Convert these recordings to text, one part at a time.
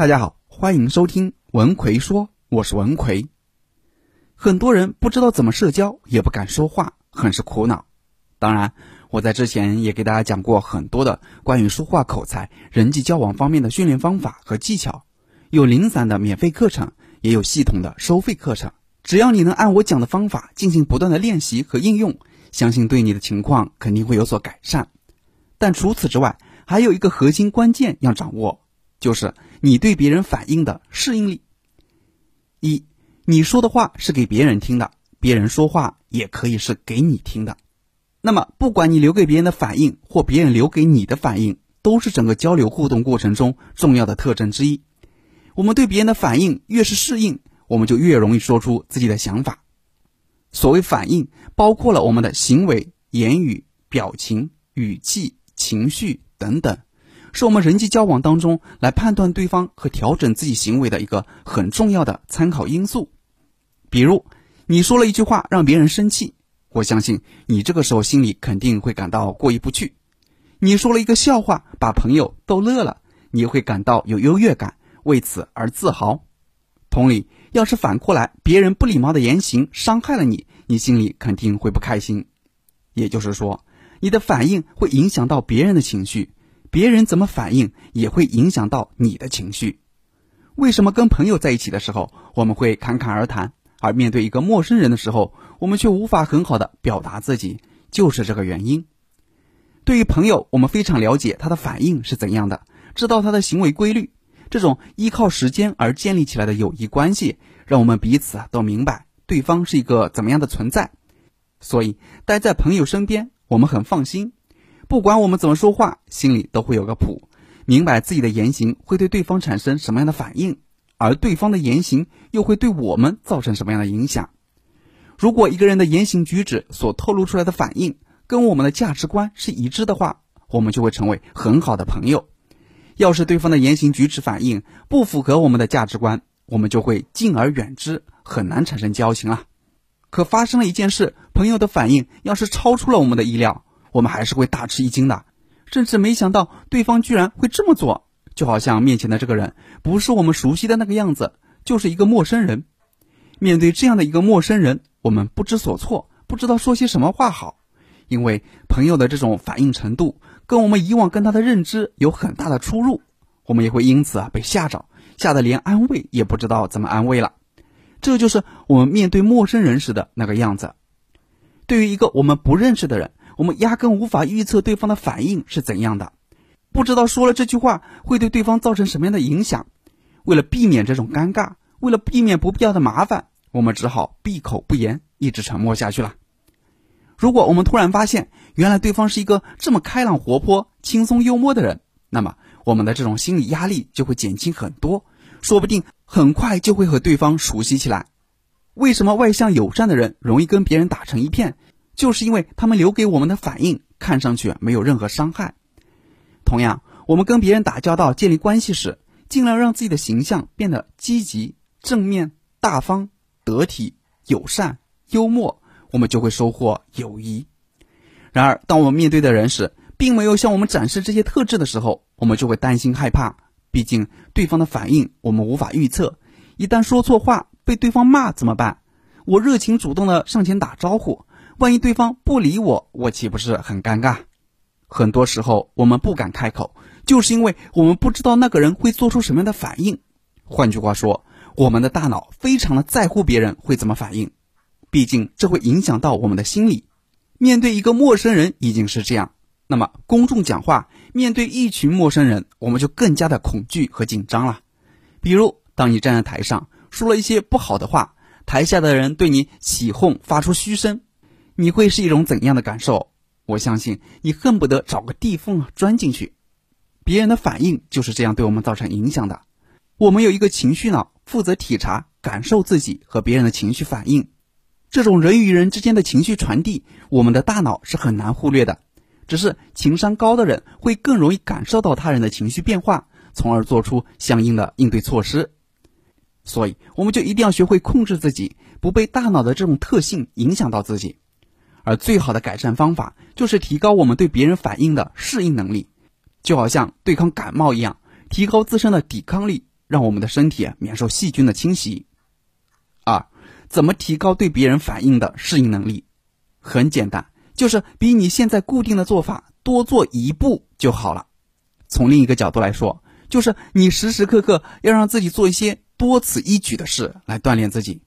大家好，欢迎收听文奎说，我是文奎。很多人不知道怎么社交，也不敢说话，很是苦恼。当然，我在之前也给大家讲过很多的关于说话口才、人际交往方面的训练方法和技巧，有零散的免费课程，也有系统的收费课程。只要你能按我讲的方法进行不断的练习和应用，相信对你的情况肯定会有所改善。但除此之外，还有一个核心关键要掌握，就是你对别人反应的适应力。一，你说的话是给别人听的，别人说话也可以是给你听的。那么，不管你留给别人的反应或别人留给你的反应，都是整个交流互动过程中重要的特征之一。我们对别人的反应越是适应，我们就越容易说出自己的想法。所谓反应，包括了我们的行为、言语、表情、语气、情绪等等，是我们人际交往当中来判断对方和调整自己行为的一个很重要的参考因素。比如，你说了一句话让别人生气。我相信你这个时候心里肯定会感到过意不去。你说了一个笑话，把朋友逗乐了，你会感到有优越感，为此而自豪。同理，要是反过来，别人不礼貌的言行伤害了你，你心里肯定会不开心。也就是说，你的反应会影响到别人的情绪，别人怎么反应也会影响到你的情绪。为什么跟朋友在一起的时候，我们会侃侃而谈？而面对一个陌生人的时候，我们却无法很好的表达自己，就是这个原因。对于朋友，我们非常了解他的反应是怎样的，知道他的行为规律。这种依靠时间而建立起来的友谊关系，让我们彼此都明白对方是一个怎么样的存在。所以，待在朋友身边，我们很放心。不管我们怎么说话，心里都会有个谱，明白自己的言行会对对方产生什么样的反应。而对方的言行又会对我们造成什么样的影响？如果一个人的言行举止所透露出来的反应跟我们的价值观是一致的话，我们就会成为很好的朋友。要是对方的言行举止反应不符合我们的价值观，我们就会敬而远之，很难产生交情了。可发生了一件事，朋友的反应要是超出了我们的意料，我们还是会大吃一惊的，甚至没想到对方居然会这么做。就好像面前的这个人不是我们熟悉的那个样子，就是一个陌生人。面对这样的一个陌生人，我们不知所措，不知道说些什么话好。因为朋友的这种反应程度跟我们以往跟他的认知有很大的出入，我们也会因此啊被吓着，吓得连安慰也不知道怎么安慰了。这就是我们面对陌生人时的那个样子。对于一个我们不认识的人，我们压根无法预测对方的反应是怎样的。不知道说了这句话会对对方造成什么样的影响，为了避免这种尴尬，为了避免不必要的麻烦，我们只好闭口不言，一直沉默下去了。如果我们突然发现，原来对方是一个这么开朗活泼、轻松幽默的人，那么我们的这种心理压力就会减轻很多，说不定很快就会和对方熟悉起来。为什么外向友善的人容易跟别人打成一片？就是因为他们留给我们的反应看上去没有任何伤害。同样，我们跟别人打交道、建立关系时，尽量让自己的形象变得积极、正面、大方、得体、友善、幽默，我们就会收获友谊。然而，当我们面对的人时，并没有向我们展示这些特质的时候，我们就会担心害怕。毕竟，对方的反应我们无法预测，一旦说错话被对方骂怎么办？我热情主动的上前打招呼，万一对方不理我，我岂不是很尴尬？很多时候，我们不敢开口，就是因为我们不知道那个人会做出什么样的反应。换句话说，我们的大脑非常的在乎别人会怎么反应，毕竟这会影响到我们的心理。面对一个陌生人已经是这样，那么公众讲话，面对一群陌生人，我们就更加的恐惧和紧张了。比如，当你站在台上说了一些不好的话，台下的人对你起哄，发出嘘声，你会是一种怎样的感受？我相信你恨不得找个地缝钻进去。别人的反应就是这样对我们造成影响的。我们有一个情绪脑，负责体察、感受自己和别人的情绪反应。这种人与人之间的情绪传递，我们的大脑是很难忽略的。只是情商高的人会更容易感受到他人的情绪变化，从而做出相应的应对措施。所以，我们就一定要学会控制自己，不被大脑的这种特性影响到自己。而最好的改善方法就是提高我们对别人反应的适应能力，就好像对抗感冒一样，提高自身的抵抗力，让我们的身体免受细菌的侵袭。二，怎么提高对别人反应的适应能力？很简单，就是比你现在固定的做法多做一步就好了。从另一个角度来说，就是你时时刻刻要让自己做一些多此一举的事来锻炼自己。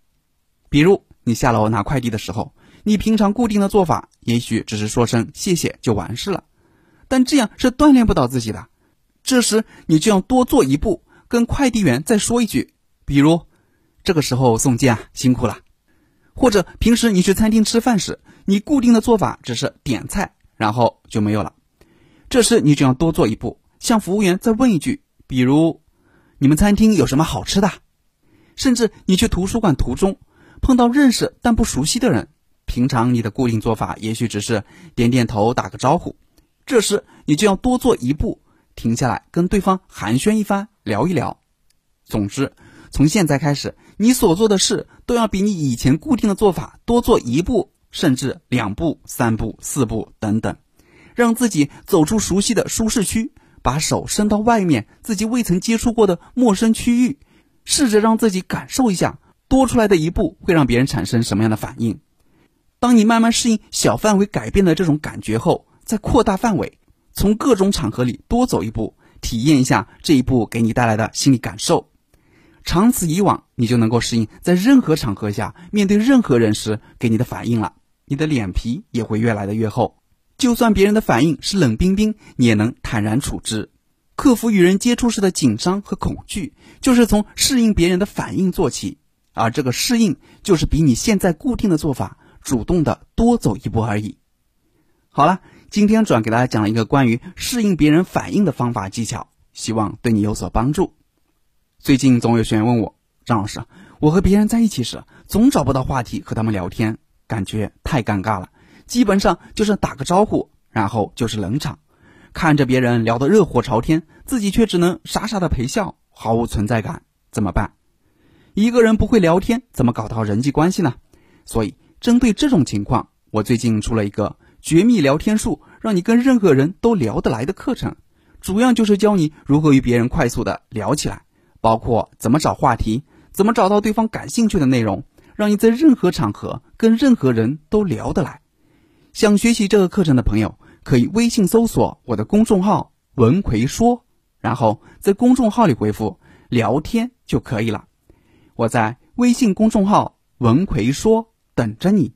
比如，你下楼拿快递的时候，你平常固定的做法也许只是说声谢谢就完事了，但这样是锻炼不到自己的。这时，你就要多做一步，跟快递员再说一句，比如，这个时候送件啊，辛苦了。或者平时你去餐厅吃饭时，你固定的做法只是点菜，然后就没有了。这时你就要多做一步，向服务员再问一句，比如，你们餐厅有什么好吃的？甚至你去图书馆途中碰到认识但不熟悉的人，平常你的固定做法也许只是点点头打个招呼，这时你就要多做一步，停下来跟对方寒暄一番，聊一聊。总之。从现在开始，你所做的事都要比你以前固定的做法多做一步，甚至两步、三步、四步等等，让自己走出熟悉的舒适区，把手伸到外面自己未曾接触过的陌生区域，试着让自己感受一下多出来的一步会让别人产生什么样的反应。当你慢慢适应小范围改变的这种感觉后，再扩大范围，从各种场合里多走一步，体验一下这一步给你带来的心理感受。长此以往，你就能够适应在任何场合下面对任何人时给你的反应了。你的脸皮也会越来的越厚，就算别人的反应是冷冰冰，你也能坦然处之。克服与人接触时的紧张和恐惧，就是从适应别人的反应做起。而这个适应，就是比你现在固定的做法主动的多走一步而已。好了，今天主要给大家讲了一个关于适应别人反应的方法技巧，希望对你有所帮助。最近总有学员问我，张老师，我和别人在一起时，总找不到话题和他们聊天，感觉太尴尬了。基本上就是打个招呼，然后就是冷场，看着别人聊得热火朝天，自己却只能傻傻的陪笑，毫无存在感，怎么办？一个人不会聊天，怎么搞到人际关系呢？所以，针对这种情况，我最近出了一个绝密聊天术，让你跟任何人都聊得来的课程，主要就是教你如何与别人快速的聊起来。包括怎么找话题，怎么找到对方感兴趣的内容，让你在任何场合跟任何人都聊得来。想学习这个课程的朋友，可以微信搜索我的公众号“文奎说”，然后在公众号里回复“聊天”就可以了。我在微信公众号“文奎说”等着你。